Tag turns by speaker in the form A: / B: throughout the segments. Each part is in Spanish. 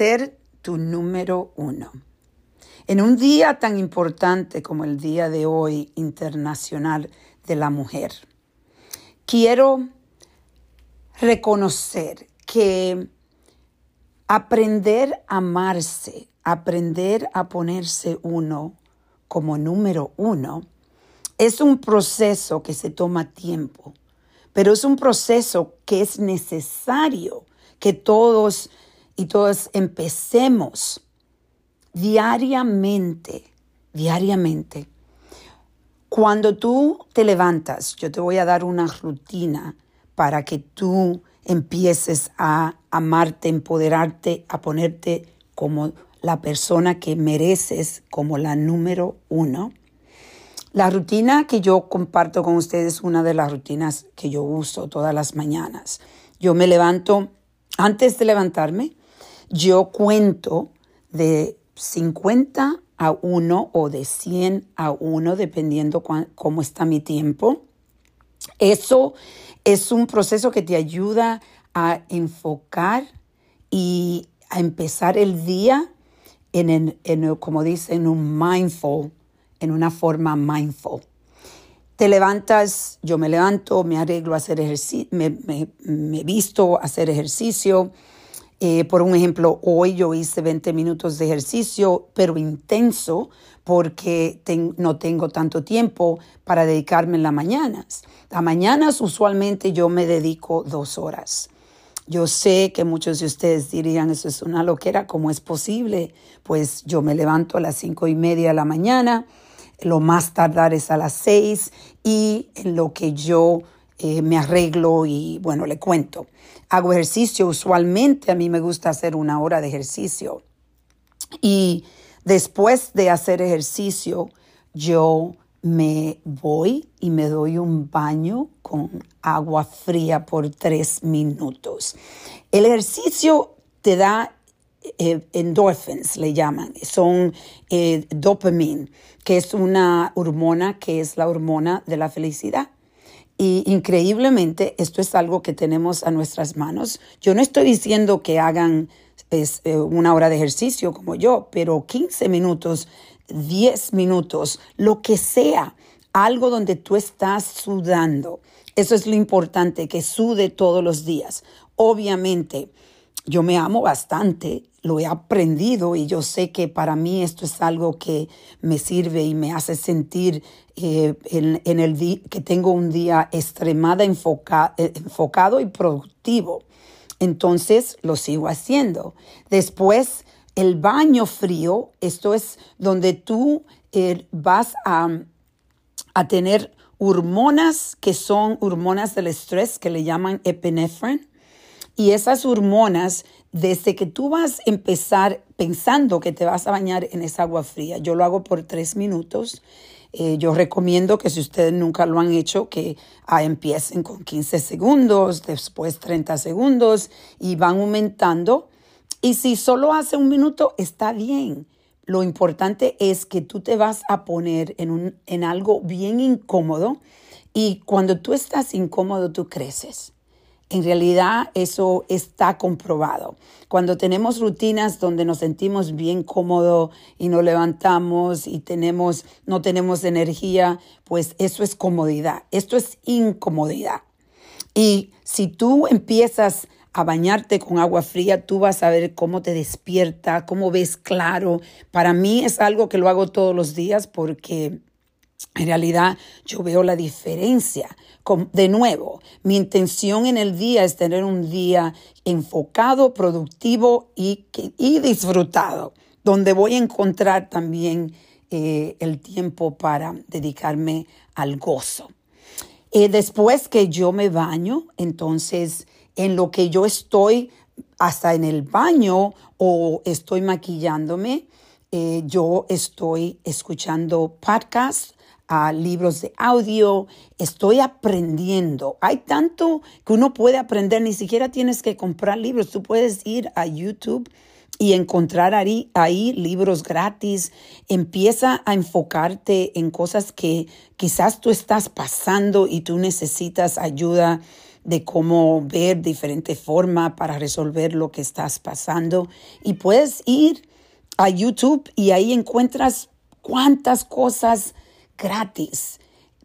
A: ser tu número uno. En un día tan importante como el Día de hoy Internacional de la Mujer, quiero reconocer que aprender a amarse, aprender a ponerse uno como número uno, es un proceso que se toma tiempo, pero es un proceso que es necesario que todos y todas empecemos diariamente, diariamente. Cuando tú te levantas, yo te voy a dar una rutina para que tú empieces a amarte, empoderarte, a ponerte como la persona que mereces, como la número uno. La rutina que yo comparto con ustedes es una de las rutinas que yo uso todas las mañanas. Yo me levanto, antes de levantarme, yo cuento de 50 a 1 o de 100 a 1, dependiendo cómo está mi tiempo. Eso es un proceso que te ayuda a enfocar y a empezar el día en, en, como dicen, un mindful, en una forma mindful. Te levantas, yo me levanto, me arreglo a hacer ejercicio, me, me, me visto a hacer ejercicio, eh, por un ejemplo, hoy yo hice 20 minutos de ejercicio, pero intenso, porque no tengo tanto tiempo para dedicarme en las mañanas. Las mañanas usualmente yo me dedico dos horas. Yo sé que muchos de ustedes dirían, eso es una loquera, ¿cómo es posible? Pues yo me levanto a las cinco y media de la mañana, lo más tardar es a las seis y en lo que yo eh, me arreglo y bueno, le cuento. Hago ejercicio, usualmente a mí me gusta hacer una hora de ejercicio. Y después de hacer ejercicio, yo me voy y me doy un baño con agua fría por tres minutos. El ejercicio te da eh, le llaman, son eh, dopamine, que es una hormona que es la hormona de la felicidad. Y increíblemente, esto es algo que tenemos a nuestras manos. Yo no estoy diciendo que hagan pues, eh, una hora de ejercicio como yo, pero 15 minutos, 10 minutos, lo que sea, algo donde tú estás sudando. Eso es lo importante, que sude todos los días. Obviamente, yo me amo bastante, lo he aprendido y yo sé que para mí esto es algo que me sirve y me hace sentir eh, en, el que tengo un día extremadamente eh, enfocado y productivo. Entonces lo sigo haciendo. Después, el baño frío, esto es donde tú eh, vas a, a tener hormonas que son hormonas del estrés que le llaman epinefrine y esas hormonas, desde que tú vas a empezar pensando que te vas a bañar en esa agua fría, yo lo hago por tres minutos. Eh, yo recomiendo que si ustedes nunca lo han hecho, que ah, empiecen con 15 segundos, después 30 segundos y van aumentando. Y si solo hace un minuto, está bien. Lo importante es que tú te vas a poner en, un, en algo bien incómodo y cuando tú estás incómodo, tú creces. En realidad eso está comprobado. Cuando tenemos rutinas donde nos sentimos bien cómodos y nos levantamos y tenemos, no tenemos energía, pues eso es comodidad. Esto es incomodidad. Y si tú empiezas a bañarte con agua fría, tú vas a ver cómo te despierta, cómo ves claro. Para mí es algo que lo hago todos los días porque en realidad yo veo la diferencia. De nuevo, mi intención en el día es tener un día enfocado, productivo y, disfrutado, donde voy a encontrar también eh, el tiempo para dedicarme al gozo. Eh, después que yo me baño, entonces en lo que yo estoy hasta en el baño o estoy maquillándome, eh, yo estoy escuchando podcasts a libros de audio, estoy aprendiendo. Hay tanto que uno puede aprender, ni siquiera tienes que comprar libros, tú puedes ir a YouTube y encontrar ahí, ahí, libros gratis. Empieza a enfocarte en cosas que quizás tú estás pasando y tú necesitas ayuda de cómo ver diferentes formas para resolver lo que estás pasando. Y puedes ir a YouTube y ahí encuentras cuántas cosas gratis.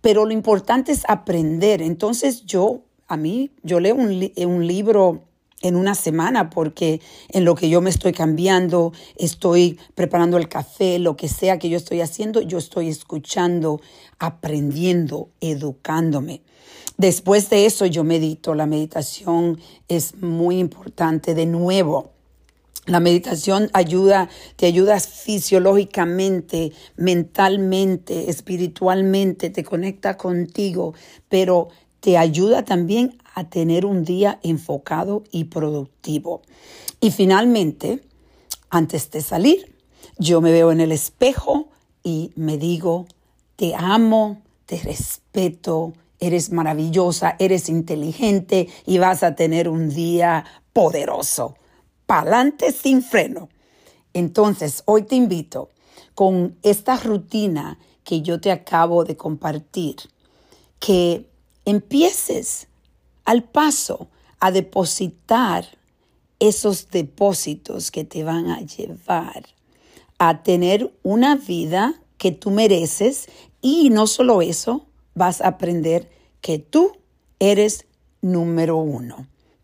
A: Pero lo importante es aprender. Entonces yo, a mí, yo leo un, un libro en una semana porque en lo que yo me estoy cambiando, estoy preparando el café, lo que sea que yo estoy haciendo, yo estoy escuchando, aprendiendo, educándome. Después de eso yo medito. La meditación es muy importante. De nuevo, la meditación ayuda, te ayuda fisiológicamente, mentalmente, espiritualmente, te conecta contigo, pero te ayuda también a tener un día enfocado y productivo. Y finalmente, antes de salir, yo me veo en el espejo y me digo, te amo, te respeto, eres maravillosa, eres inteligente y vas a tener un día poderoso. Pa'lante sin freno. Entonces, hoy te invito con esta rutina que yo te acabo de compartir, que empieces al paso a depositar esos depósitos que te van a llevar a tener una vida que tú mereces y no solo eso, vas a aprender que tú eres número uno.